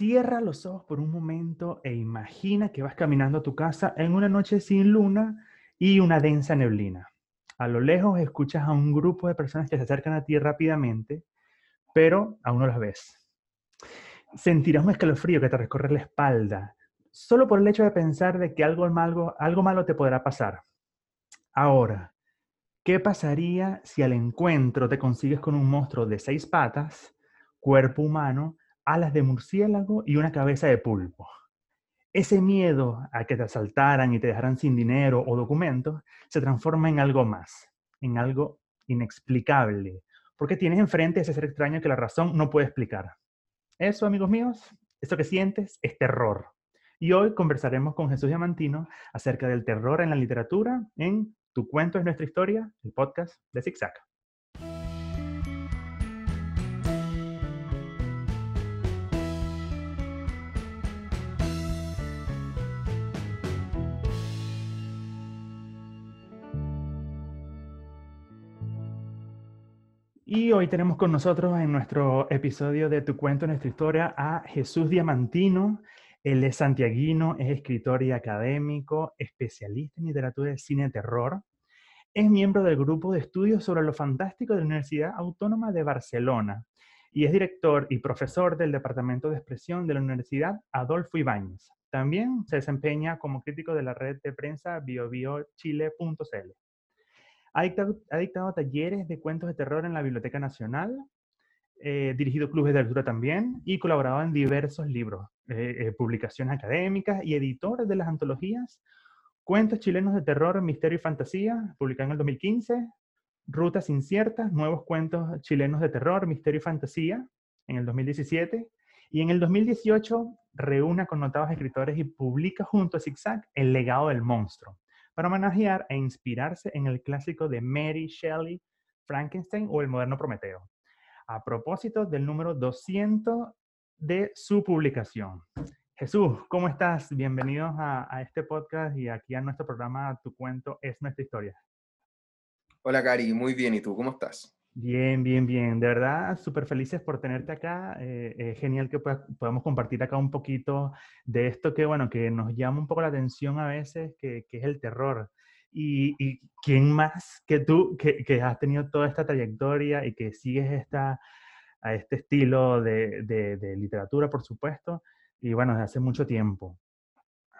Cierra los ojos por un momento e imagina que vas caminando a tu casa en una noche sin luna y una densa neblina. A lo lejos escuchas a un grupo de personas que se acercan a ti rápidamente, pero aún no las ves. Sentirás un escalofrío que te recorre la espalda, solo por el hecho de pensar de que algo malo, algo malo te podrá pasar. Ahora, ¿qué pasaría si al encuentro te consigues con un monstruo de seis patas, cuerpo humano, alas de murciélago y una cabeza de pulpo? Ese miedo a que te asaltaran y te dejaran sin dinero o documentos se transforma en algo más, en algo inexplicable, porque tienes enfrente ese ser extraño que la razón no puede explicar. Eso, amigos míos, eso que sientes es terror. Y hoy conversaremos con Jesús Diamantino acerca del terror en la literatura en Tu cuento es nuestra historia, el podcast de ZigZag. Y hoy tenemos con nosotros en nuestro episodio de Tu cuento, nuestra historia, a Jesús Diamantino. Él es santiaguino, es escritor y académico, especialista en literatura de cine terror. Es miembro del grupo de estudios sobre lo fantástico de la Universidad Autónoma de Barcelona y es director y profesor del Departamento de Expresión de la Universidad Adolfo Ibáñez. También se desempeña como crítico de la red de prensa biobiochile.cl. Ha dictado, talleres de cuentos de terror en la Biblioteca Nacional, eh, dirigido clubes de lectura también y colaborado en diversos libros, eh, eh, publicaciones académicas y editor de las antologías. Cuentos chilenos de terror, misterio y fantasía, publicado en el 2015, Rutas inciertas, nuevos cuentos chilenos de terror, misterio y fantasía, en el 2017, y en el 2018 reúne con notados escritores y publica junto a Zigzag El legado del monstruo, para homenajear e inspirarse en el clásico de Mary Shelley, Frankenstein o el moderno Prometeo, a propósito del número 200 de su publicación. Jesús, ¿cómo estás? Bienvenidos a, este podcast y aquí a nuestro programa Tu cuento es nuestra historia. Hola, Cari, muy bien. ¿Y tú cómo estás? Bien, bien, bien. De verdad, súper felices por tenerte acá. Eh, genial que podamos compartir acá un poquito de esto que, bueno, que nos llama un poco la atención a veces, que, es el terror. Y, quién más que tú, que, has tenido toda esta trayectoria y que sigues esta, a este estilo de, de literatura, por supuesto, y bueno, desde hace mucho tiempo.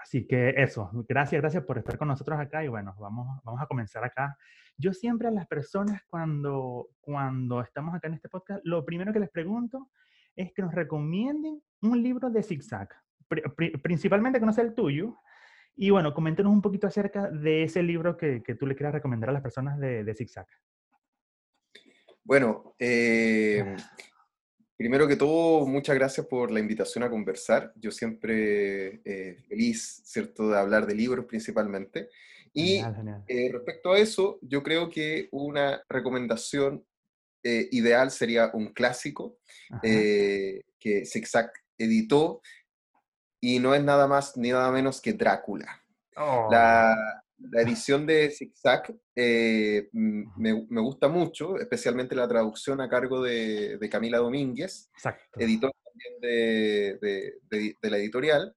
Así que eso, gracias, gracias por estar con nosotros acá y bueno, vamos, vamos a comenzar acá. Yo siempre a las personas cuando, cuando estamos acá en este podcast, lo primero que les pregunto es que nos recomienden un libro de zigzag, principalmente que el tuyo. Y bueno, coméntenos un poquito acerca de ese libro que, que tú le quieras recomendar a las personas de, de zigzag. Bueno, eh, Primero que todo, muchas gracias por la invitación a conversar. Yo siempre eh, feliz, ¿cierto?, de hablar de libros principalmente. Y eh, respecto a eso, yo creo que una recomendación eh, ideal sería un clásico que Zigzag editó y no es nada más ni nada menos que Drácula. La, oh. La edición de Zigzag eh, me, me, gusta mucho, especialmente la traducción a cargo de, de Camila Domínguez, editor también de, de, de la editorial.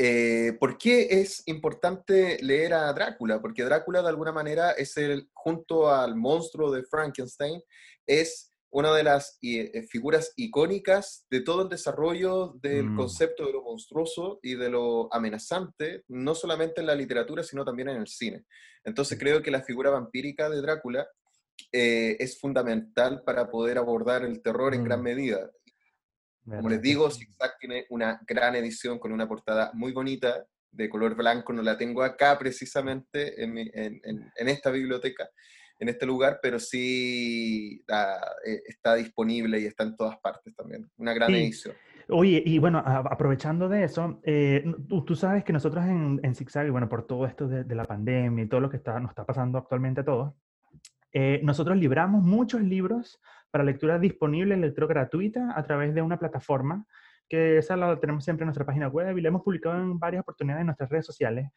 Eh, ¿Por qué es importante leer a Drácula? Porque Drácula de alguna manera es el, junto al monstruo de Frankenstein, es una de las eh, figuras icónicas de todo el desarrollo del mm. concepto de lo monstruoso y de lo amenazante, no solamente en la literatura, sino también en el cine. Entonces creo que la figura vampírica de Drácula eh, es fundamental para poder abordar el terror en gran mm. medida. Como les digo, Zigzag tiene una gran edición con una portada muy bonita, de color blanco, no la tengo acá precisamente en, en esta biblioteca, en este lugar, pero sí eh, está disponible y está en todas partes también. Una gran edición. Oye, y bueno, aprovechando de eso, eh, tú, sabes que nosotros en, en Zigzag, y bueno, por todo esto de, la pandemia y todo lo que está, nos está pasando actualmente a todos, eh, nosotros libramos muchos libros para lectura disponible, lectura gratuita, a través de una plataforma que esa la tenemos siempre en nuestra página web y la hemos publicado en varias oportunidades en nuestras redes sociales.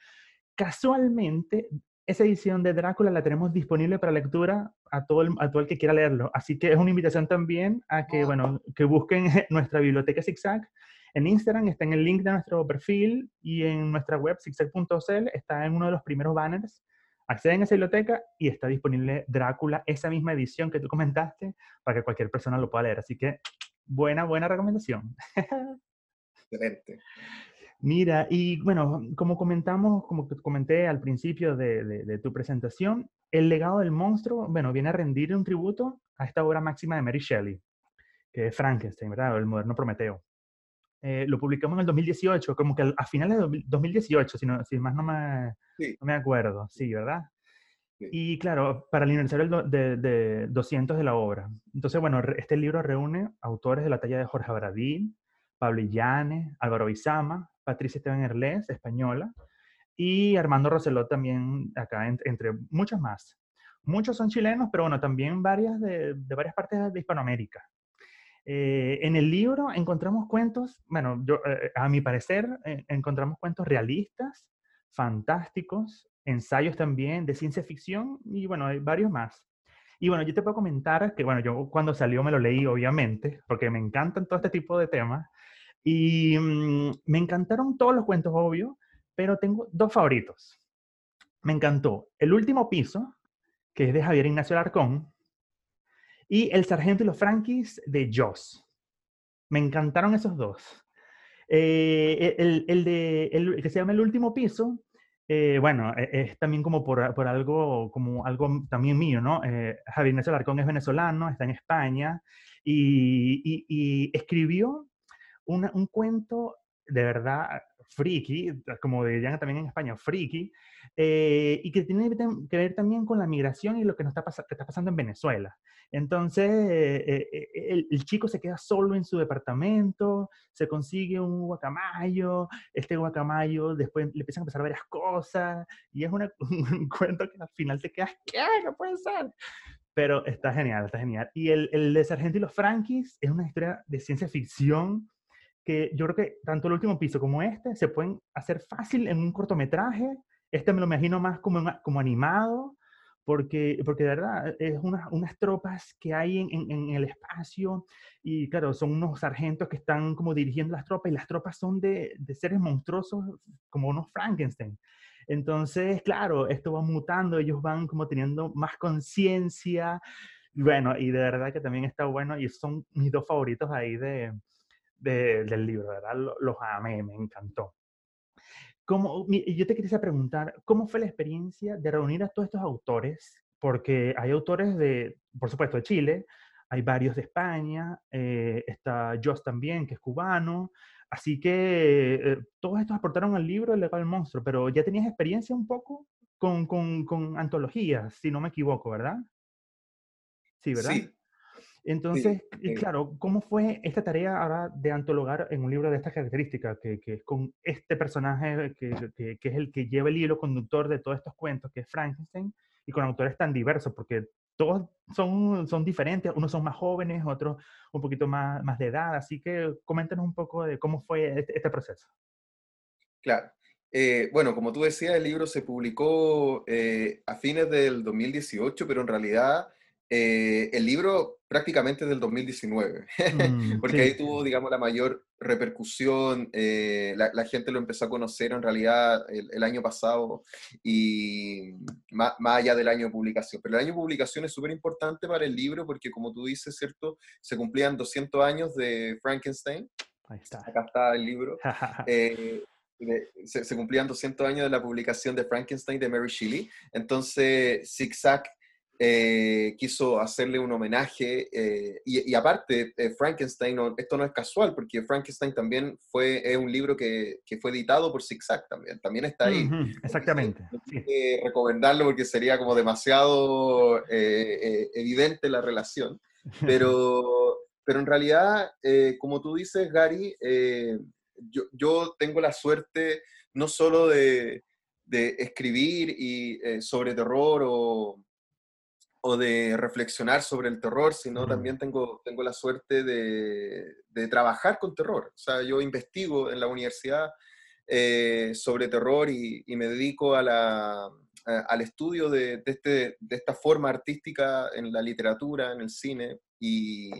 Casualmente, esa edición de Drácula la tenemos disponible para lectura a todo, el, a todo el que quiera leerlo. Así que es una invitación también a que, bueno, que busquen nuestra biblioteca Zigzag En Instagram está en el link de nuestro perfil y en nuestra web, zigzag.cl, está en uno de los primeros banners. Acceden a esa biblioteca y está disponible Drácula, esa misma edición que tú comentaste, para que cualquier persona lo pueda leer. Así que buena, buena recomendación. Excelente. Mira, y bueno, como comentamos, como comenté al principio de, tu presentación, el legado del monstruo, bueno, viene a rendir un tributo a esta obra máxima de Mary Shelley, que es Frankenstein, ¿verdad? El moderno Prometeo. Eh, lo publicamos en el 2018, como que a finales de 2018, si, no, si más no me, no me acuerdo, sí, ¿verdad? Y claro, para el aniversario de, de, 200 de la obra. Entonces, bueno, este libro reúne autores de la talla de Jorge Abradín, Pablo Illanes, Álvaro Bizama, Patricia Esteban Erles, española, y Armando Roselot también acá, entre, muchos más. Muchos son chilenos, pero bueno, también varias de, varias partes de Hispanoamérica. Eh, en el libro encontramos cuentos, bueno, eh, a mi parecer, eh, encontramos cuentos realistas, fantásticos, ensayos también de ciencia ficción y bueno, hay varios más. Y bueno, yo te puedo comentar que, bueno, yo cuando salió me lo leí, obviamente, porque me encantan todo este tipo de temas. Y mm, me encantaron todos los cuentos, obvio, pero tengo dos favoritos. Me encantó El último piso, que es de Javier Ignacio Larcón, y El sargento y los franquis de Joss. Me encantaron esos dos. Eh, el, el, de, el, que se llama El último piso, eh, bueno, e, es, también como por, por, algo, como algo también mío, ¿no? Eh, Javier Ignacio Larcón es venezolano, está en España y, escribió un cuento de verdad friki, como dirían también en España, friki, eh, y que tiene que ver también con la migración y lo que, nos está, que está pasando en Venezuela. Entonces, eh, eh, el, chico se queda solo en su departamento, se consigue un guacamayo, este guacamayo, después le empiezan a pasar varias cosas, y es un cuento que al final te quedas, ¿qué? ¿Qué puede ser? Pero está genial, está genial. Y el, el de Sargento y los Frankies es una historia de ciencia ficción que yo creo que tanto el último piso como este se pueden hacer fácil en un cortometraje. Este me lo imagino más como, como animado, porque, porque de verdad es unas, unas tropas que hay en, en, el espacio y claro, son unos sargentos que están como dirigiendo las tropas y las tropas son de, de seres monstruosos como unos Frankenstein. Entonces, claro, esto va mutando, ellos van como teniendo más conciencia. Bueno, y de verdad que también está bueno y son mis dos favoritos ahí de, del libro, ¿verdad? Los, amé, me encantó. ¿Cómo, yo te quería preguntar, ¿cómo fue la experiencia de reunir a todos estos autores? Porque hay autores de, por supuesto, de Chile, hay varios de España, eh, está Joss también, que es cubano, así que eh, todos estos aportaron al libro El legado del monstruo, pero ya tenías experiencia un poco con, con, con antologías, si no me equivoco, ¿verdad? Sí, ¿verdad? Sí, entonces, y claro, ¿cómo fue esta tarea ahora de antologar en un libro de estas características, que, que es con este personaje que, que, es el que lleva el hilo conductor de todos estos cuentos, que es Frankenstein, y con autores tan diversos, porque todos son, son diferentes, unos son más jóvenes, otros un poquito más, más de edad, así que coméntanos un poco de cómo fue este, este proceso. Claro. Eh, bueno, como tú decías, el libro se publicó eh, a fines del 2018, pero en realidad eh, el libro prácticamente del 2019, mm, porque ahí tuvo, digamos, la mayor repercusión, eh, la, gente lo empezó a conocer en realidad el, año pasado y más, allá del año de publicación. Pero el año de publicación es súper importante para el libro porque, como tú dices, ¿cierto? Se cumplían 200 años de Frankenstein. Ahí está. Acá está el libro. Eh, se, se, cumplían 200 años de la publicación de Frankenstein de Mary Shelley. Entonces, Zigzag eh, quiso hacerle un homenaje. Eh, y, aparte, eh, Frankenstein, esto no es casual, porque Frankenstein también fue es un libro que, que, fue editado por Zigzag también. También está ahí. exactamente. No que recomendarlo porque sería como demasiado evidente la relación. Pero, pero en realidad, como tú dices, Gary, yo, yo, tengo la suerte no solo de, de escribir y, sobre terror o o de reflexionar sobre el terror, sino también tengo, tengo la suerte de, de, trabajar con terror. O sea, yo investigo en la universidad eh, sobre terror y, y, me dedico a la, al estudio de, de, este, de, esta forma artística en la literatura, en el cine. Y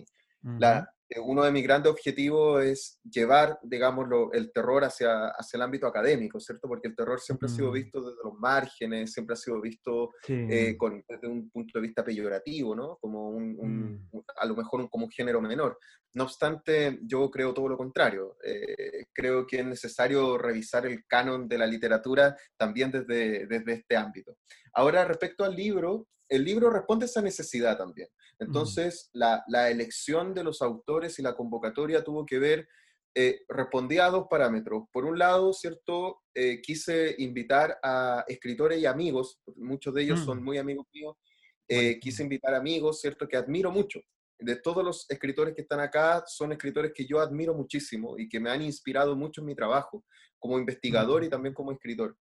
la, uno de mis grandes objetivos es llevar, digámoslo, el terror hacia, hacia el ámbito académico, ¿cierto? Porque el terror siempre ha sido mm. visto desde los márgenes, siempre ha sido visto eh, con, desde un punto de vista peyorativo, ¿no? Como un, mm. a lo mejor un, como un género menor. No obstante, yo creo todo lo contrario. Eh, creo que es necesario revisar el canon de la literatura también desde, desde este ámbito. Ahora, respecto al libro, el libro responde a esa necesidad también. Entonces, la, elección de los autores y la convocatoria tuvo que ver, eh, respondía a dos parámetros. Por un lado, ¿cierto? Eh, quise invitar a escritores y amigos, muchos de ellos son mm. muy amigos míos, eh, quise invitar amigos, ¿cierto? Que admiro mucho. De todos los escritores que están acá, son escritores que yo admiro muchísimo y que me han inspirado mucho en mi trabajo como investigador y también como escritor.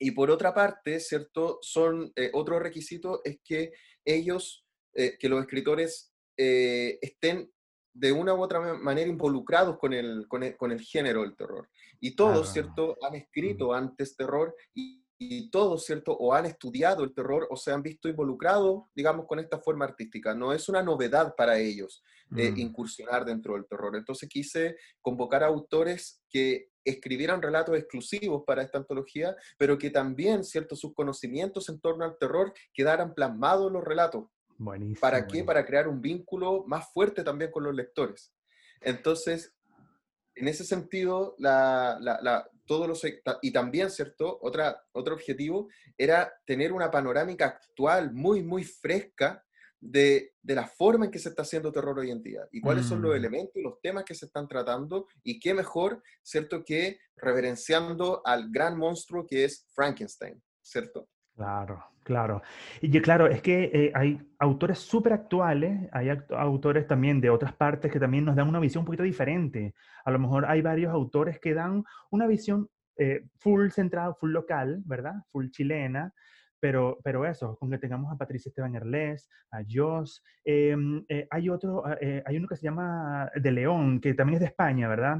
Y por otra parte, ¿cierto? Son, eh, otro requisito es que ellos, eh, que los escritores eh, estén de una u otra manera involucrados con el, con el, con el género del terror. Y todos, ¿cierto? Han escrito antes terror y, y, todos, ¿cierto? O han estudiado el terror o se han visto involucrados, digamos, con esta forma artística. No es una novedad para ellos mm. incursionar dentro del terror. Entonces quise convocar a autores que escribieran relatos exclusivos para esta antología, pero que también, ciertos sus conocimientos en torno al terror quedaran plasmados en los relatos. Buenísimo, ¿Para qué? Para crear un vínculo más fuerte también con los lectores. Entonces, en ese sentido, la, la, todos los, y también, ¿cierto? Otra, otro objetivo era tener una panorámica actual muy, muy fresca de, la forma en que se está haciendo terror hoy en día y cuáles son los mm. elementos y los temas que se están tratando y qué mejor, ¿cierto?, que reverenciando al gran monstruo que es Frankenstein, ¿cierto? Claro, claro. Y claro, es que eh, hay autores súper actuales, hay autores también de otras partes que también nos dan una visión un poquito diferente. A lo mejor hay varios autores que dan una visión eh, full centrada, full local, ¿verdad? Full chilena, pero, pero eso, con que tengamos a Patricia Esteban Erles, a Joss, em, eh, hay otro, ah, eh, hay uno que se llama De León, que también es de España, ¿verdad?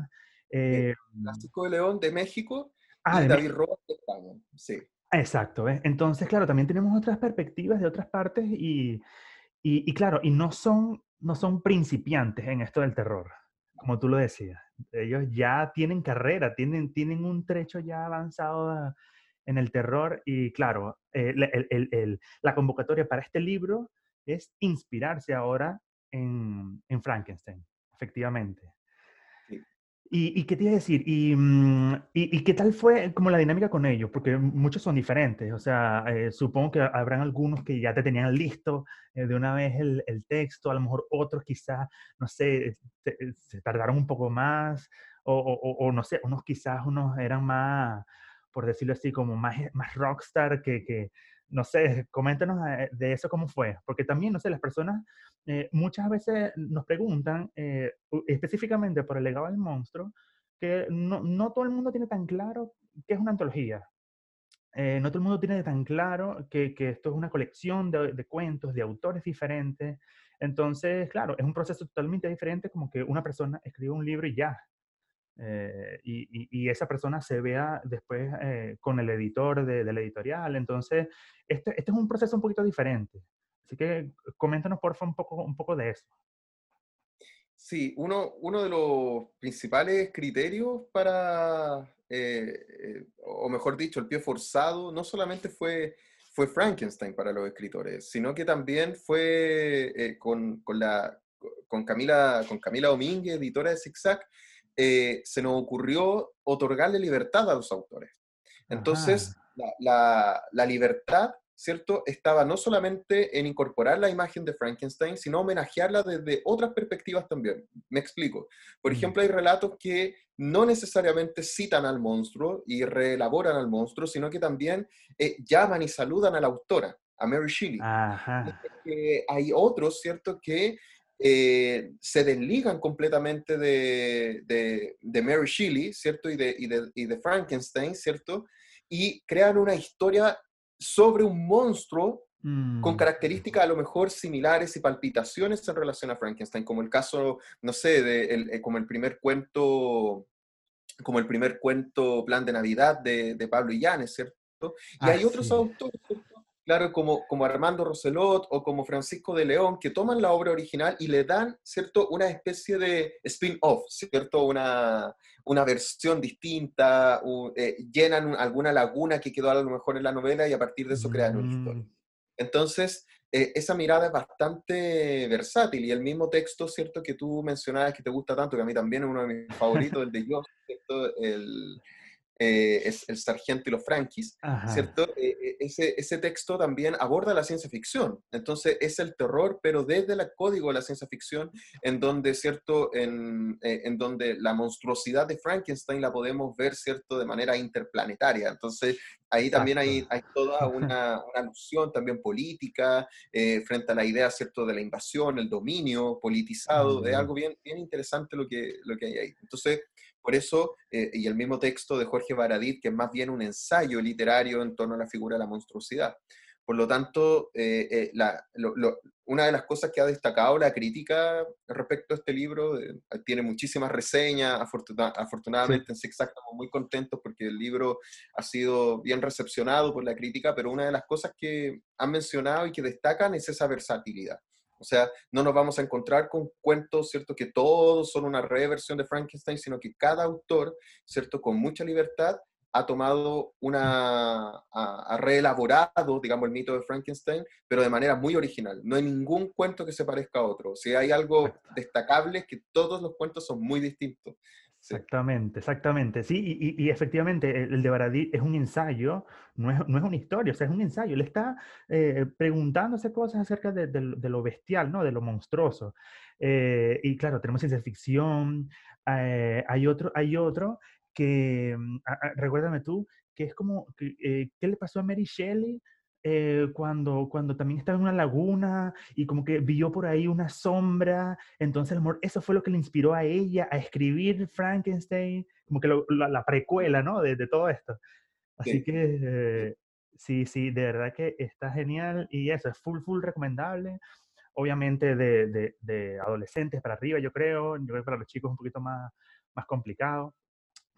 Eh, Francisco de León de México ah, y David Rojas de España, sí. Exacto, entonces, claro, también tenemos otras perspectivas de otras partes y, claro, y no son, no son principiantes en esto del terror, como tú lo decías. Ellos ya tienen carrera, tienen, tienen un trecho ya avanzado en el terror y claro, eh, la convocatoria para este libro es inspirarse ahora en, Frankenstein, efectivamente. ¿Y, qué te iba a decir? Mm, ¿Y, qué tal fue como la dinámica con ellos? Porque muchos son diferentes. O sea, eh, supongo que habrán algunos que ya te tenían listo eh, de una vez el, texto, a lo mejor otros quizás, no sé, se, tardaron un poco más, o, o, no sé, unos quizás unos eran más, por decirlo así, como más, más rockstar que, que no sé, coméntanos eh, de eso cómo fue, porque también, no sé, las personas eh, muchas veces nos preguntan, eh, específicamente por el legado del monstruo, que no, no, todo el mundo tiene tan claro qué es una antología. no todo el mundo tiene tan claro que, que esto es una colección de, de, cuentos de autores diferentes. Entonces, claro, es un proceso totalmente diferente como que una persona escribe un libro y ya, eh, y, esa persona se vea después eh, con el editor de, la editorial. Entonces, este, este, es un proceso un poquito diferente. Así que coméntanos, por favor, un poco, de eso. Sí, uno, de los principales criterios para, eh, o mejor dicho, el pie forzado, no solamente fue, Frankenstein para los escritores, sino que también fue con, Camila, con Camila Domínguez, editora de Zigzag, eh, se nos ocurrió otorgarle libertad a los autores. Entonces, la, libertad, ¿cierto? Estaba no solamente en incorporar la imagen de Frankenstein, sino homenajearla desde otras perspectivas también. Me explico. Por mm. ejemplo, hay relatos que no necesariamente citan al monstruo y reelaboran al monstruo, sino que también eh, llaman y saludan a la autora, a Mary Shelley. hay otros, ¿cierto?, que eh, se desligan completamente de, de, Mary Shelley, ¿cierto? Y de, y, de, Frankenstein, ¿cierto? Y crean una historia sobre un monstruo con mm. características a lo mejor similares y palpitaciones en relación a Frankenstein, como el caso, no sé, de, el, eh, como el primer cuento, como el primer cuento Plan de Navidad de, de Pablo Illanes, ¿cierto? Y hay otros autores claro, como, como Armando Roselot o como Francisco de León, que toman la obra original y le dan, ¿cierto?, una especie de spin-off, ¿cierto?, una, una versión distinta, eh, llenan alguna laguna que quedó a lo mejor en la novela y a partir de eso crean una historia. Mm. Entonces, eh, esa mirada es bastante versátil y el mismo texto, ¿cierto?, que tú mencionabas que te gusta tanto, que a mí también es uno de mis favoritos, el de yo, ¿cierto? El, eh, es El Sargento y los Franquis, ¿cierto? Eh, eh, ese, ese, texto también aborda la ciencia ficción. Entonces es el terror, pero desde el código de la ciencia ficción, en donde, ¿cierto? En, en, donde la monstruosidad de Frankenstein la podemos ver, ¿cierto? De manera interplanetaria. Entonces ahí también hay, hay toda una, una, alusión también política frente a la idea, ¿cierto? De la invasión, el dominio politizado. Es algo bien, bien interesante lo que, lo que hay ahí. Entonces, por eso, eh, y el mismo texto de Jorge Baradit, que es más bien un ensayo literario en torno a la figura de la monstruosidad. Por lo tanto, eh, eh, una de las cosas que ha destacado la crítica respecto a este libro, tiene muchísimas reseñas, afortunadamente en Zigzag estamos muy contentos porque el libro ha sido bien recepcionado por la crítica, pero una de las cosas que han mencionado y que destacan es esa versatilidad. O sea, no nos vamos a encontrar con cuentos, ¿cierto? Que todos son una reversión de Frankenstein, sino que cada autor, ¿cierto? Con mucha libertad ha tomado una, ha, reelaborado, digamos, el mito de Frankenstein, pero de manera muy original. No hay ningún cuento que se parezca a otro. Si hay algo destacable es que todos los cuentos son muy distintos. Exactamente, exactamente. Sí, y, efectivamente el de Baradí es un ensayo, no es, no es, una historia, o sea, es un ensayo. Él está eh, preguntándose cosas acerca de, lo bestial, ¿no? De lo monstruoso. Eh, y claro, tenemos ciencia ficción, eh, hay, otro, hay otro que, mm, recuérdame tú, que es como, ¿qué le pasó a Mary Shelley? Eh, cuando, cuando también estaba en una laguna y como que vio por ahí una sombra, entonces amor, eso fue lo que le inspiró a ella a escribir Frankenstein, como que la, precuela, ¿no? De, de, todo esto. Así que eh, sí, sí, de verdad que está genial y eso es full, full recomendable. Obviamente de, de, de adolescentes para arriba, yo creo, yo creo que para los chicos es un poquito más, más complicado,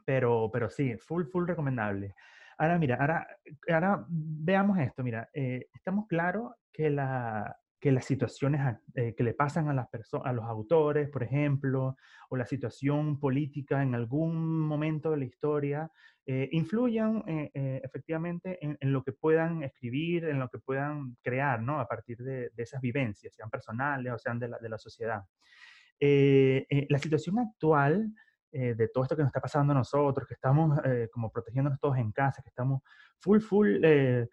pero, pero sí, full, full recomendable. Ahora, mira, ahora, ahora veamos esto. Mira, eh, estamos claros que, la, que las situaciones eh, que le pasan a, las a los autores, por ejemplo, o la situación política en algún momento de la historia, eh, influyan efectivamente en, lo que puedan escribir, en lo que puedan crear, ¿no? A partir de, de esas vivencias, sean personales o sean de la, de la sociedad. la situación actual eh, de todo esto que nos está pasando a nosotros, que estamos eh, como protegiéndonos todos en casa, que estamos full, full eh,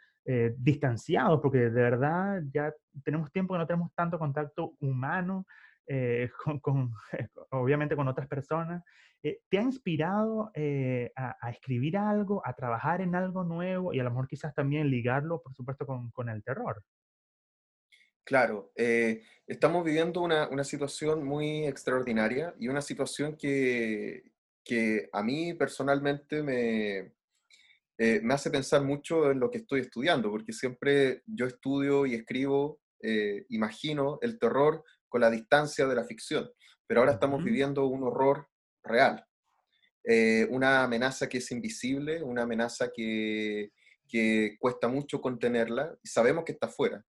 distanciados, porque de verdad ya tenemos tiempo que no tenemos tanto contacto humano, con, obviamente con otras personas. ¿Te ha inspirado a, a, escribir algo, a trabajar en algo nuevo y a lo mejor quizás también ligarlo, por supuesto, con, con el terror? Claro, eh, estamos viviendo una, una, situación muy extraordinaria y una situación que, que a mí personalmente me, eh, me hace pensar mucho en lo que estoy estudiando, porque siempre yo estudio y escribo, eh, imagino el terror con la distancia de la ficción, pero ahora estamos viviendo un horror real, una amenaza que es invisible, una amenaza que, que cuesta mucho contenerla y sabemos que está afuera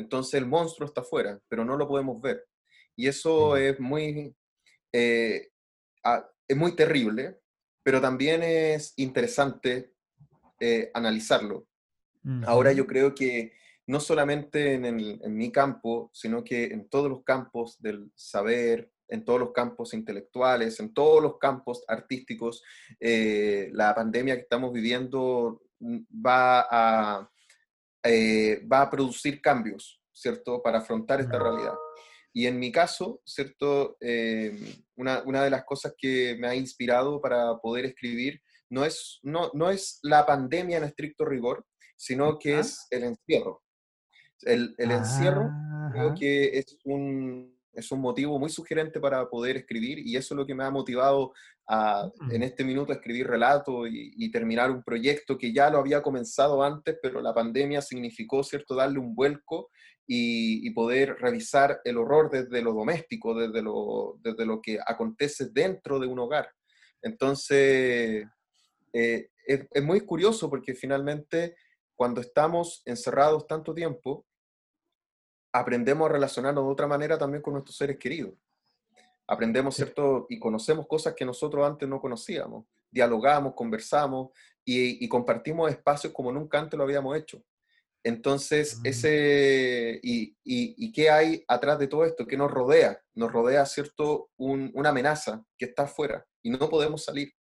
entonces el monstruo está afuera, pero no lo podemos ver. Y eso es muy, eh, es muy terrible, pero también es interesante eh, analizarlo. Ahora yo creo que no solamente en, mi campo, sino que en todos los campos del saber, en todos los campos intelectuales, en todos los campos artísticos, eh, la pandemia que estamos viviendo mm, va a, eh, va a producir cambios, ¿cierto?, para afrontar esta realidad. Y en mi caso, ¿cierto?, eh, una, una, de las cosas que me ha inspirado para poder escribir no es, no, no es la pandemia en estricto rigor, sino que es el encierro. El, el encierro creo que es un, es un motivo muy sugerente para poder escribir y eso es lo que me ha motivado a, en este minuto a escribir relato y, terminar un proyecto que ya lo había comenzado antes, pero la pandemia significó, ¿cierto?, darle un vuelco y, poder revisar el horror desde lo doméstico, desde lo, desde lo que acontece dentro de un hogar. Entonces, eh, es, es, muy curioso porque finalmente cuando estamos encerrados tanto tiempo, aprendemos a relacionarnos de otra manera también con nuestros seres queridos. Aprendemos, ¿cierto? Y conocemos cosas que nosotros antes no conocíamos. Dialogamos, conversamos y, compartimos espacios como nunca antes lo habíamos hecho. Entonces, mm. ese, y, y, qué hay atrás de todo esto? ¿Qué nos rodea? Nos rodea, ¿cierto? una amenaza que está afuera y no podemos salir.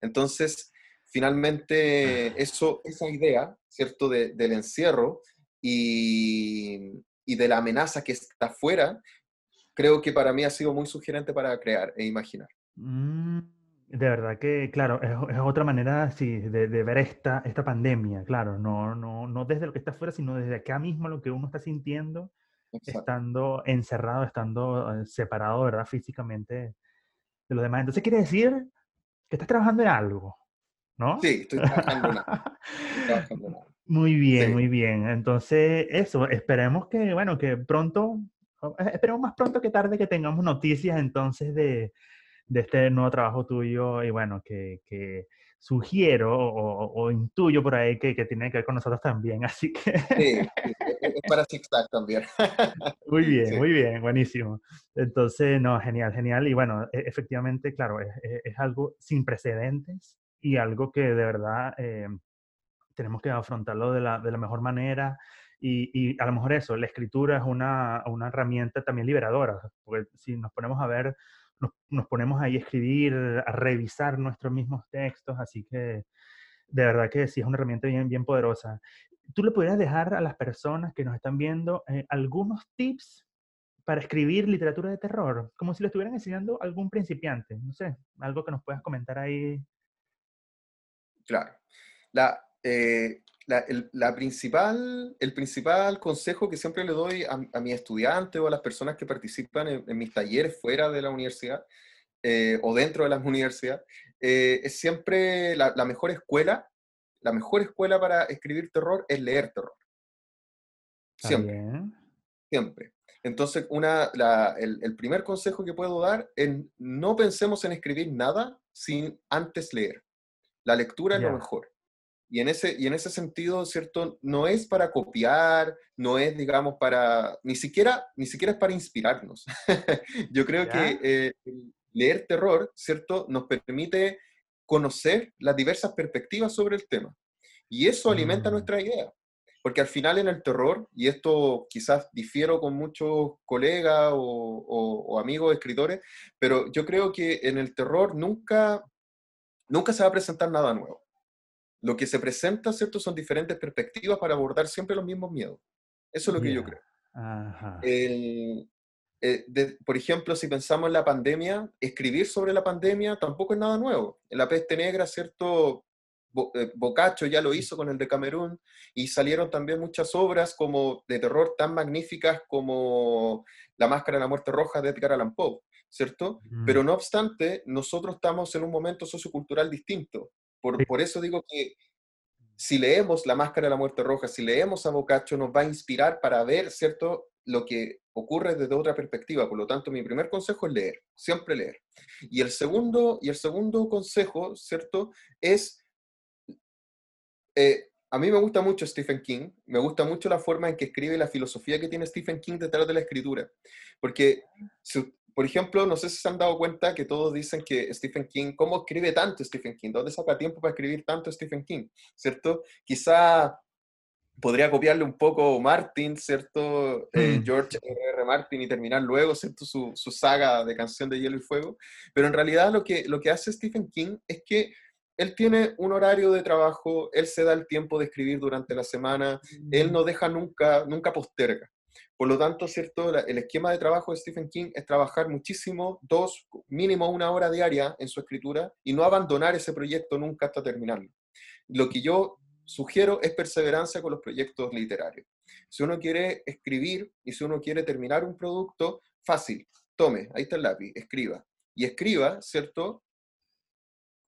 Entonces, finalmente, ah. eso, esa idea, ¿cierto? del encierro y, y de la amenaza que está afuera, creo que para mí ha sido muy sugerente para crear e imaginar. Mm, de verdad que, claro, es, otra manera sí, de, ver esta, esta pandemia, claro, no, no, no desde lo que está afuera, sino desde acá mismo lo que uno está sintiendo, estando encerrado, estando eh, separado, ¿verdad? Físicamente de los demás. Entonces quiere decir que estás trabajando en algo, ¿no? Sí, estoy trabajando en algo. Muy bien, muy bien. Entonces, eso, esperemos que, bueno, que pronto eh, esperemos más pronto que tarde que tengamos noticias entonces de, de este nuevo trabajo tuyo y bueno, que, que sugiero o, intuyo por ahí que, que, tiene que ver con nosotros también, así que... Sí, es para TikTok también. Muy bien, muy bien, buenísimo. Entonces, no, genial, genial. Y bueno, e, efectivamente, claro, es, es algo sin precedentes y algo que de verdad eh, tenemos que afrontarlo de la, de la mejor manera y, a lo mejor eso, la escritura es una, una, herramienta también liberadora, porque si nos ponemos a ver, nos, ponemos ahí a escribir, a revisar nuestros mismos textos, así que de verdad que sí es una herramienta bien, bien poderosa. ¿Tú le podrías dejar a las personas que nos están viendo eh, algunos tips para escribir literatura de terror? Como si lo estuvieran enseñando algún principiante, no sé, algo que nos puedas comentar ahí. Claro. La, eh, la, principal, el principal consejo que siempre le doy a, a mis estudiantes o a las personas que participan en, mis talleres fuera de la universidad eh, o dentro de la universidad eh, es siempre la, mejor escuela. La mejor escuela para escribir terror es leer terror. Siempre. Siempre. Entonces, una, el, primer consejo que puedo dar es no pensemos en escribir nada sin antes leer. La lectura es lo mejor. Y en, ese, y en ese sentido, ¿cierto? No es para copiar, no es, digamos, para, ni siquiera, ni siquiera es para inspirarnos. Yo creo que eh, leer terror, ¿cierto? Nos permite conocer las diversas perspectivas sobre el tema. Y eso alimenta mm. nuestra idea. Porque al final en el terror, y esto quizás difiero con muchos colegas o, o amigos escritores, pero yo creo que en el terror nunca, nunca se va a presentar nada nuevo lo que se presenta, ¿cierto? Son diferentes perspectivas para abordar siempre los mismos miedos. Eso es lo que yo creo. Eh, por ejemplo, si pensamos en la pandemia, escribir sobre la pandemia tampoco es nada nuevo. En la peste negra, ¿cierto? Eh, Boccaccio ya lo hizo con el de Camerún y salieron también muchas obras como de terror tan magníficas como La Máscara de la Muerte Roja de Edgar Allan Poe, ¿cierto? Pero no obstante, nosotros estamos en un momento sociocultural distinto. Por, eso digo que si leemos La Máscara de la Muerte Roja, si leemos a Boccaccio, nos va a inspirar para ver, ¿cierto?, lo que ocurre desde otra perspectiva. Por lo tanto, mi primer consejo es leer, siempre leer. Y el segundo, y el segundo consejo, ¿cierto?, es... Eh, a mí me gusta mucho Stephen King, me gusta mucho la forma en que escribe y la filosofía que tiene Stephen King detrás de la escritura. Porque por ejemplo, no sé si se han dado cuenta que todos dicen que Stephen King, ¿cómo escribe tanto Stephen King? ¿Dónde saca tiempo para escribir tanto Stephen King? ¿Cierto? Quizá podría copiarle un poco Martin, ¿cierto? Eh, mm. George R. Martin y terminar luego, ¿cierto? Su, su, saga de canción de Hielo y Fuego. Pero en realidad lo que, lo que hace Stephen King es que él tiene un horario de trabajo, él se da el tiempo de escribir durante la semana, él mm. no deja nunca, nunca posterga. Por lo tanto, ¿cierto? el esquema de trabajo de Stephen King es trabajar muchísimo, dos, mínimo una hora diaria en su escritura y no abandonar ese proyecto nunca hasta terminarlo. Lo que yo sugiero es perseverancia con los proyectos literarios. Si uno quiere escribir y si uno quiere terminar un producto, fácil, tome, ahí está el lápiz, escriba. Y escriba, ¿cierto?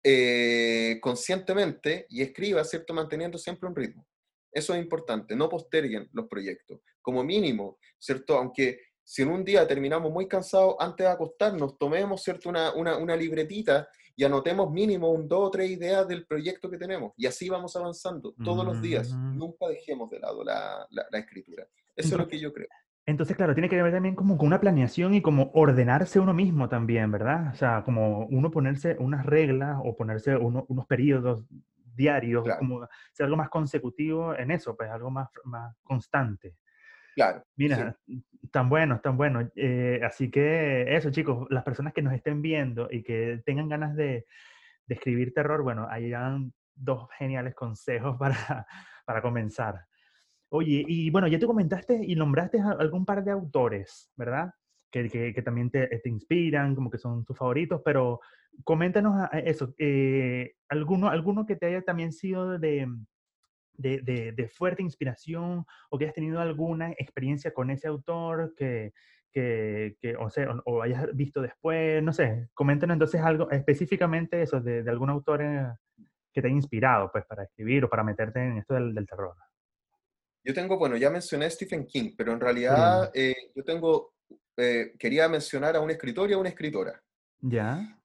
Eh, conscientemente y escriba, ¿cierto? Manteniendo siempre un ritmo. Eso es importante, no posterguen los proyectos. Como mínimo, ¿cierto? Aunque si en un día terminamos muy cansados, antes de acostarnos, tomemos, ¿cierto? Una, una, libretita y anotemos mínimo un dos o tres ideas del proyecto que tenemos. Y así vamos avanzando todos los días. Mm. Nunca dejemos de lado la, la, escritura. Eso es lo que yo creo. Entonces, claro, tiene que ver también como con una planeación y como ordenarse uno mismo también, ¿verdad? O sea, como uno ponerse unas reglas o ponerse unos periodos diarios, como ser algo más consecutivo en eso, pues algo más, más constante. Claro. Mira, tan bueno, tan bueno. Eh, así que eso, chicos, las personas que nos estén viendo y que tengan ganas de, escribir terror, bueno, ahí dan dos geniales consejos para, para comenzar. Oye, y bueno, ya te comentaste y nombraste algún par de autores, ¿verdad? Que, que, también te, te, inspiran, como que son tus favoritos, pero coméntanos eso, eh, alguno, alguno que te haya también sido de, de, de, fuerte inspiración o que hayas tenido alguna experiencia con ese autor que, que, que o, sea, o, hayas visto después, no sé, coméntanos entonces algo específicamente eso, de, de algún autor eh, que te haya inspirado pues para escribir o para meterte en esto del, del terror. Yo tengo, bueno, ya mencioné a Stephen King, pero en realidad eh, yo tengo, eh, quería mencionar a un escritor y a una escritora. Ya.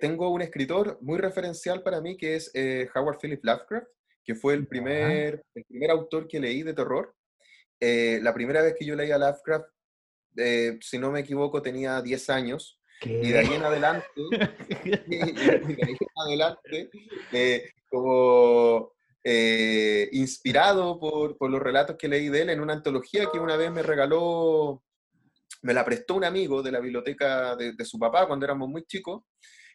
tengo un escritor muy referencial para mí que es Howard Philip Lovecraft que fue el primer, el primer autor que leí de terror. Eh, la primera vez que yo leí a Lovecraft, eh, si no me equivoco, tenía 10 años. Y de ahí en adelante, adelante eh, como inspirado por, por, los relatos que leí de él en una antología que una vez me regaló, me la prestó un amigo de la biblioteca de, de su papá cuando éramos muy chicos,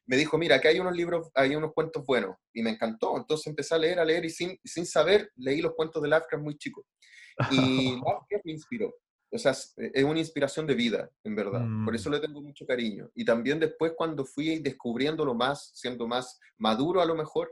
me dijo, mira, aquí hay unos libros, hay unos cuentos buenos, y me encantó. Entonces empecé a leer, a leer, y sin, sin saber, leí los cuentos de Lovecraft muy chico. Y Lovecraft me inspiró. O sea, es una inspiración de vida, en verdad. Por eso mm. le tengo mucho cariño. Y también después, cuando fui descubriéndolo más, siendo más maduro a lo mejor,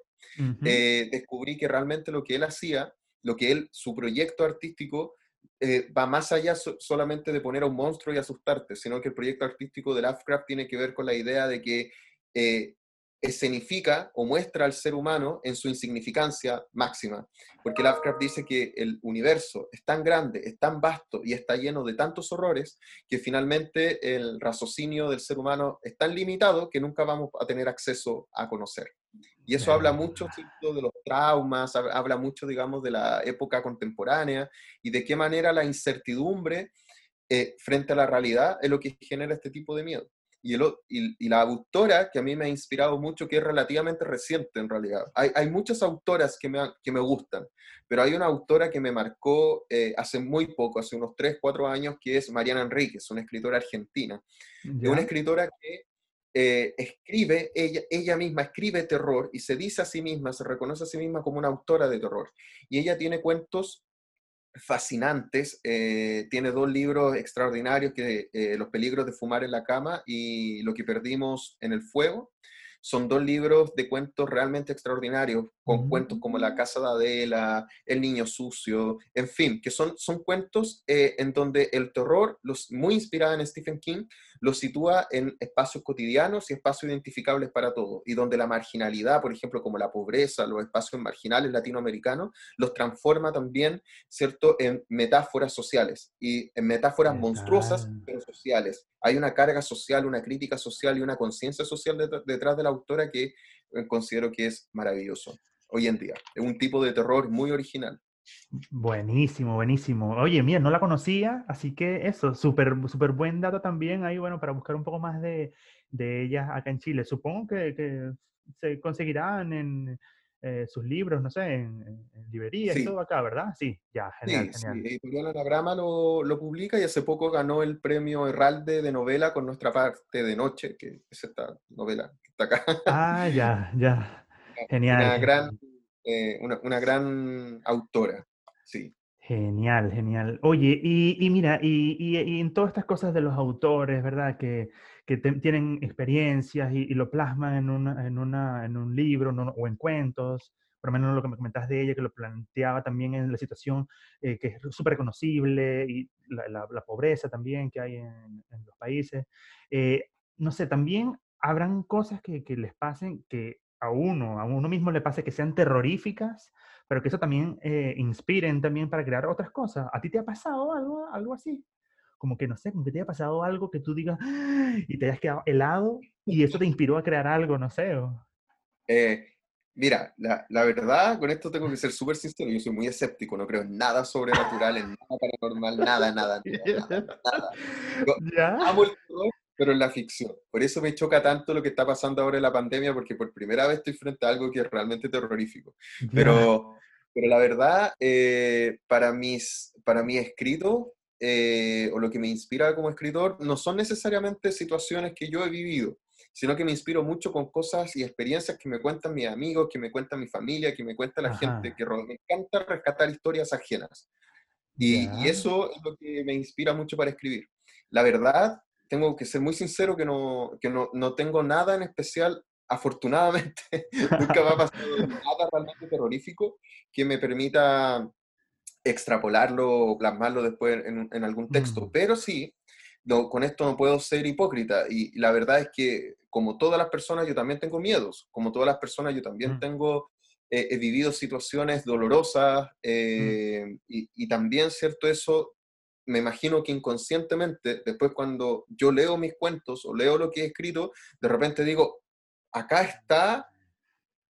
eh, descubrí que realmente lo que él hacía, lo que él, su proyecto artístico, eh, va más allá solamente de poner a un monstruo y asustarte, sino que el proyecto artístico de Lovecraft tiene que ver con la idea de que eh, escenifica o muestra al ser humano en su insignificancia máxima. Porque Lovecraft dice que el universo es tan grande, es tan vasto y está lleno de tantos horrores que finalmente el raciocinio del ser humano es tan limitado que nunca vamos a tener acceso a conocer. Y eso habla mucho de los traumas, habla mucho, digamos, de la época contemporánea y de qué manera la incertidumbre eh, frente a la realidad es lo que genera este tipo de miedo. Y, el, y, la autora que a mí me ha inspirado mucho, que es relativamente reciente en realidad. Hay, hay muchas autoras que me, que me gustan, pero hay una autora que me marcó eh, hace muy poco, hace unos 3, 4 años, que es Mariana Enríquez, una escritora argentina. Es una escritora que eh, escribe, ella, ella misma escribe terror y se dice a sí misma, se reconoce a sí misma como una autora de terror. Y ella tiene cuentos fascinantes. Eh, tiene dos libros extraordinarios, que eh, Los peligros de fumar en la cama y Lo que perdimos en el fuego. Son dos libros de cuentos realmente extraordinarios, con cuentos como La Casa de Adela, El Niño Sucio, en fin, que son, son cuentos eh, en donde el terror, los, muy inspirado en Stephen King, lo sitúa en espacios cotidianos y espacios identificables para todos, y donde la marginalidad, por ejemplo, como la pobreza, los espacios marginales latinoamericanos, los transforma también, ¿cierto?, en metáforas sociales y en metáforas monstruosas, pero sociales. Hay una carga social, una crítica social y una conciencia social detrás de la autora que eh, considero que es maravilloso hoy en día. Es un tipo de terror muy original. Buenísimo, buenísimo. Oye, mira, no la conocía, así que eso, súper súper buen dato también ahí, bueno, para buscar un poco más de, de ellas acá en Chile. Supongo que, que se conseguirán en eh, sus libros, no sé, en, librerías y todo acá, ¿verdad? Sí, ya, genial, sí, genial. Sí, Editorial Anagrama lo, lo, publica y hace poco ganó el premio Herralde de novela con nuestra parte de noche, que es esta novela acá. Ah, ya, ya. Genial. Una gran, eh, una, una, gran autora, sí. Genial, genial. Oye, y, y mira, y, y, en todas estas cosas de los autores, ¿verdad? Que, que tienen experiencias y, lo plasman en, una, en, una, en un libro o en cuentos, por lo menos lo que me comentas de ella, que lo planteaba también en la situación eh, que es súper reconocible y la, la, pobreza también que hay en, en los países. Eh, no sé, también habrán cosas que, que les pasen que a uno, a uno mismo le pase que sean terroríficas, pero que eso también eh, inspiren también para crear otras cosas. ¿A ti te ha pasado algo, algo así? como que no sé, como que te haya pasado algo que tú digas y te hayas quedado helado y eso te inspiró a crear algo, no sé. Eh, mira, la, la, verdad, con esto tengo que ser súper sincero, yo soy muy escéptico, no creo en nada sobrenatural, en nada paranormal, nada, nada, nada, nada. Amo el terror, pero en la ficción. Por eso me choca tanto lo que está pasando ahora en la pandemia, porque por primera vez estoy frente a algo que es realmente terrorífico. Pero, pero la verdad, eh, para, mis, para mi escrito, eh, o lo que me inspira como escritor, no son necesariamente situaciones que yo he vivido, sino que me inspiro mucho con cosas y experiencias que me cuentan mis amigos, que me cuenta mi familia, que me cuenta la gente, que me encanta rescatar historias ajenas. Y, y, eso es lo que me inspira mucho para escribir. La verdad, tengo que ser muy sincero que no, que no, no tengo nada en especial, afortunadamente, nunca me ha pasado nada realmente terrorífico que me permita extrapolarlo o plasmarlo después en, en algún texto. Mm. Pero sí, no, con esto no puedo ser hipócrita. Y, la verdad es que, como todas las personas, yo también tengo miedos. Como todas las personas, yo también mm. tengo, eh, he vivido situaciones dolorosas. Mm. Eh, y, y, también, ¿cierto? Eso me imagino que inconscientemente, después cuando yo leo mis cuentos o leo lo que he escrito, de repente digo, acá está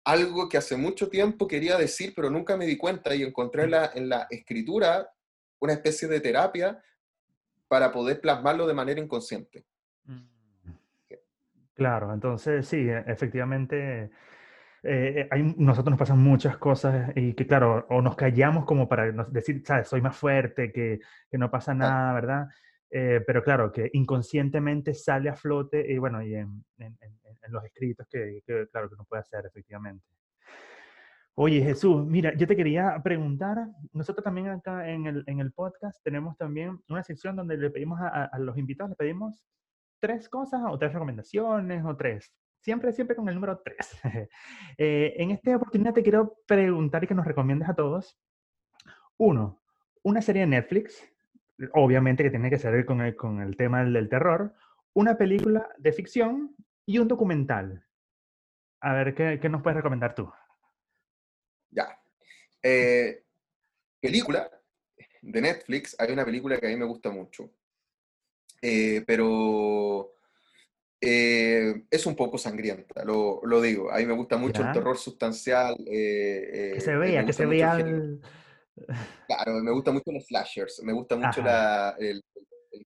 algo que hace mucho tiempo quería decir, pero nunca me di cuenta y encontré en la, en la escritura una especie de terapia para poder plasmarlo de manera inconsciente. Mm. Claro, entonces sí, e, efectivamente eh, hay, nosotros nos pasan muchas cosas y que, claro, o nos callamos como para decir, sabes, soy más fuerte, que, que no pasa nada, ¿verdad? Eh, pero claro, que inconscientemente sale a flote y bueno, y en, en, en los escritos que, que, claro, que no puede hacer, efectivamente. Oye, Jesús, mira, yo te quería preguntar, nosotros también acá en el, en el podcast tenemos también una sección donde le pedimos a, a los invitados, le pedimos tres cosas o tres recomendaciones o tres siempre, siempre con el número 3. Eh, en esta oportunidad te quiero preguntar y que nos recomiendes a todos. Uno, una serie de Netflix, obviamente que tiene que ser con el, con el tema del, terror, una película de ficción y un documental. A ver, ¿qué, qué nos puedes recomendar tú? Ya. Eh, película de Netflix, hay una película que a mí me gusta mucho, eh, pero eh, es un poco sangrienta, lo, lo, digo. A mí me gusta mucho el terror sustancial. Eh, que se vea, que se vea. Claro, me gusta mucho los slashers, me gusta mucho la, el,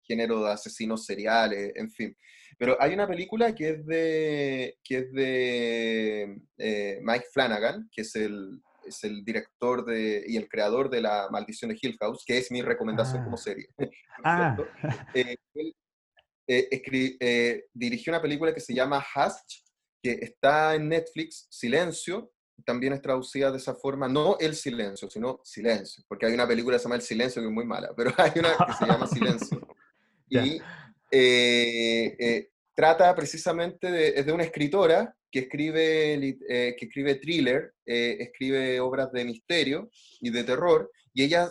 género de asesinos seriales, en fin. Pero hay una película que es de, que es de eh, Mike Flanagan, que es el, es el director de, y el creador de La Maldición de Hill House, que es mi recomendación como ah. serie. Ah. Eh, eh, dirigió una película que se llama Hush, que está en Netflix, Silencio, también es traducida de esa forma, no El Silencio, sino Silencio, porque hay una película que se llama El Silencio que es muy mala, pero hay una que se llama Silencio. Y eh, trata precisamente de, es de una escritora que escribe, que escribe thriller, escribe obras de misterio y de terror, y ella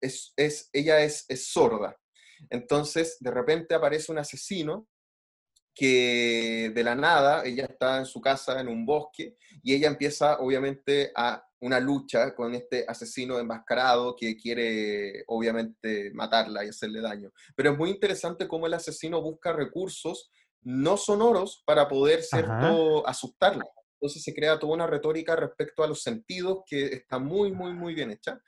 es, es ella es, es sorda. Entonces, de repente aparece un asesino que de la nada, ella está en su casa, en un bosque, y ella empieza obviamente a una lucha con este asesino enmascarado que quiere obviamente matarla y hacerle daño. Pero es muy interesante cómo el asesino busca recursos no sonoros para poder cierto, asustarla. Entonces se crea toda una retórica respecto a los sentidos que está muy, muy, muy bien hecha.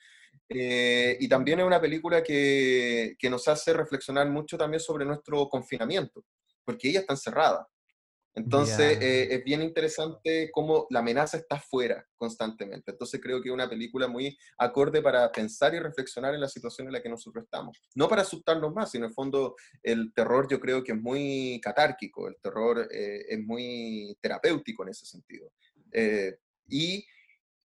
Eh, y también es una película que, que, nos hace reflexionar mucho también sobre nuestro confinamiento, porque ella está encerrada. Entonces eh, es bien interesante cómo la amenaza está fuera constantemente. Entonces creo que es una película muy acorde para pensar y reflexionar en la situación en la que nosotros estamos. No para asustarnos más, sino en el fondo el terror yo creo que es muy catárquico, el terror eh, es muy terapéutico en ese sentido. y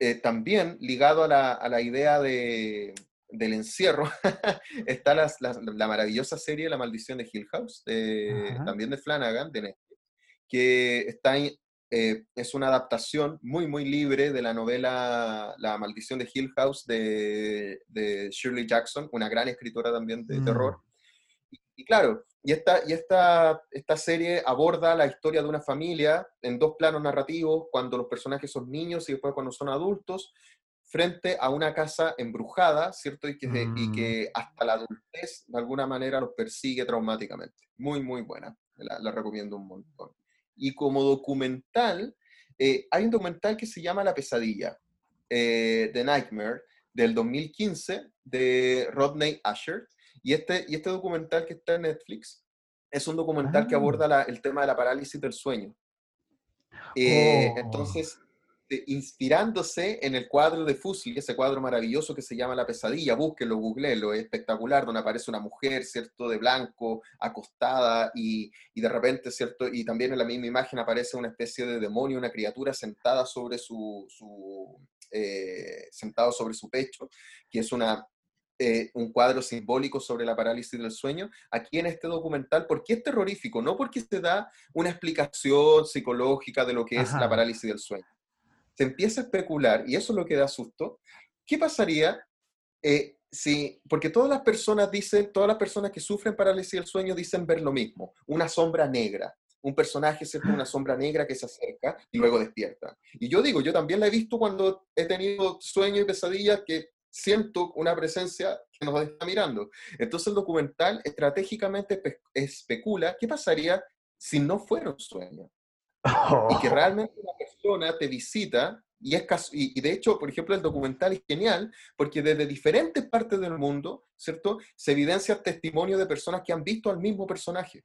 eh, también ligado a la, a la idea de, del encierro, está la, la, maravillosa serie La Maldición de Hill House, también de Flanagan, de Netflix, que está eh, es una adaptación muy, muy libre de la novela La Maldición de Hill House de, de Shirley Jackson, una gran escritora también de mm. terror. Y, claro, y, esta, y esta, esta serie aborda la historia de una familia en dos planos narrativos, cuando los personajes son niños y después cuando son adultos. frente a una casa embrujada, ¿cierto? Y que, y Mm. que hasta la adultez de alguna manera los persigue traumáticamente. Muy, muy buena. La, la recomiendo un montón. Y como documental, eh, hay un documental que se llama La pesadilla, eh, The Nightmare, del 2015, de Rodney Asher. Y este, y este documental que está en Netflix es un documental que Ah. aborda la- el tema de la parálisis del sueño. Eh, Oh. Entonces, de- inspirándose en el cuadro de Fuseli, ese cuadro maravilloso que se llama La pesadilla, búsquenlo, googleenlo, es espectacular, donde aparece una mujer, ¿cierto?, de blanco, acostada, y, y de repente, ¿cierto?, y también en la misma imagen aparece una especie de demonio, una criatura sentada sobre su, su eh, sentado sobre su pecho, que es una, eh, un cuadro simbólico sobre la parálisis del sueño, aquí en este documental, ¿por qué es terrorífico? No porque se da una explicación psicológica de lo que es la parálisis del sueño. Se empieza a especular, y eso es lo que da susto, ¿qué pasaría eh, si, porque todas las personas dicen, todas las personas que sufren parálisis del sueño dicen ver lo mismo, una sombra negra, un personaje, ¿cierto? Una sombra negra que se acerca y luego despierta. Y yo digo, yo también la he visto cuando he tenido sueños y pesadillas que siento una presencia que nos está mirando. Entonces el documental estratégicamente espe- especula qué pasaría si no fuera un sueño y que Oh. realmente una persona te visita y es y, y de hecho, por ejemplo, el documental es genial porque desde diferentes partes del mundo, ¿cierto? Se evidencia el testimonio de personas que han visto al mismo personaje.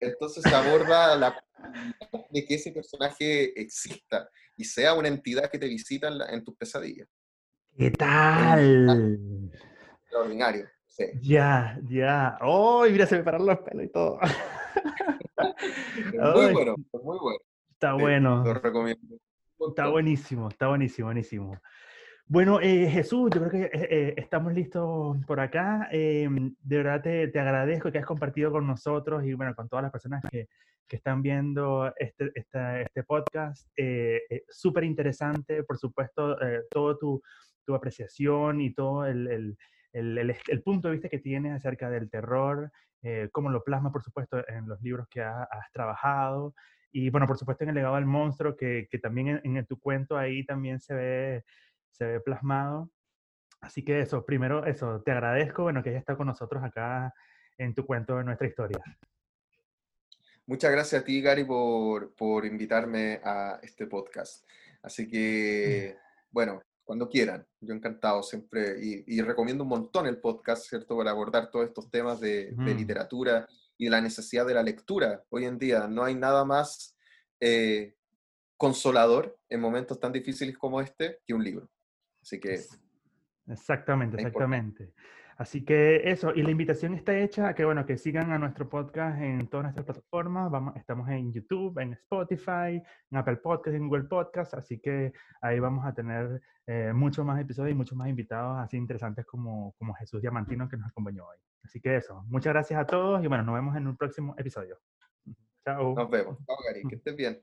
Entonces se aborda la de que ese personaje exista y sea una entidad que te visita en, la- en tus pesadillas. ¿Qué tal? Extraordinario. Sí. Ya, ya. ¡Oh! Mira, se me pararon los pelos y todo. Muy Ay, bueno, muy bueno. Está Sí, bueno. Lo recomiendo. Está buenísimo, está buenísimo, buenísimo. Bueno, eh, Jesús, yo creo que eh, eh, estamos listos por acá. Eh, de verdad te, te agradezco que has compartido con nosotros y bueno, con todas las personas que, que están viendo este, esta- este podcast. Súper interesante, por supuesto, todo tu, tu apreciación y todo el, el- el- el punto de vista que tienes acerca del terror, eh, cómo lo plasma, por supuesto, en los libros que ha- has trabajado. Y bueno, por supuesto en el legado del monstruo, que, que también en, en tu cuento ahí también se ve, se ve plasmado. Así que eso, primero eso, te agradezco, bueno, que hayas estado con nosotros acá en tu cuento de nuestra historia. Muchas gracias a ti, Gary, por, por invitarme a este podcast. Así que, bueno, cuando quieran, yo encantado siempre y, y recomiendo un montón el podcast, ¿cierto? Para abordar todos estos temas de, literatura y la necesidad de la lectura. Hoy en día no hay nada más eh, consolador en momentos tan difíciles como este que un libro. Así que Exactamente, importante. Así que eso, y la invitación está hecha a que, bueno, que sigan a nuestro podcast en todas nuestras plataformas. Vamos, estamos en YouTube, en Spotify, en Apple Podcast, en Google Podcast, así que ahí vamos a tener eh, muchos más episodios y muchos más invitados así interesantes como, como Jesús Diamantino que nos acompañó hoy. Así que eso, muchas gracias a todos y bueno, nos vemos en un próximo episodio. Chao. nos vemos. Chao, Gary, que estés bien.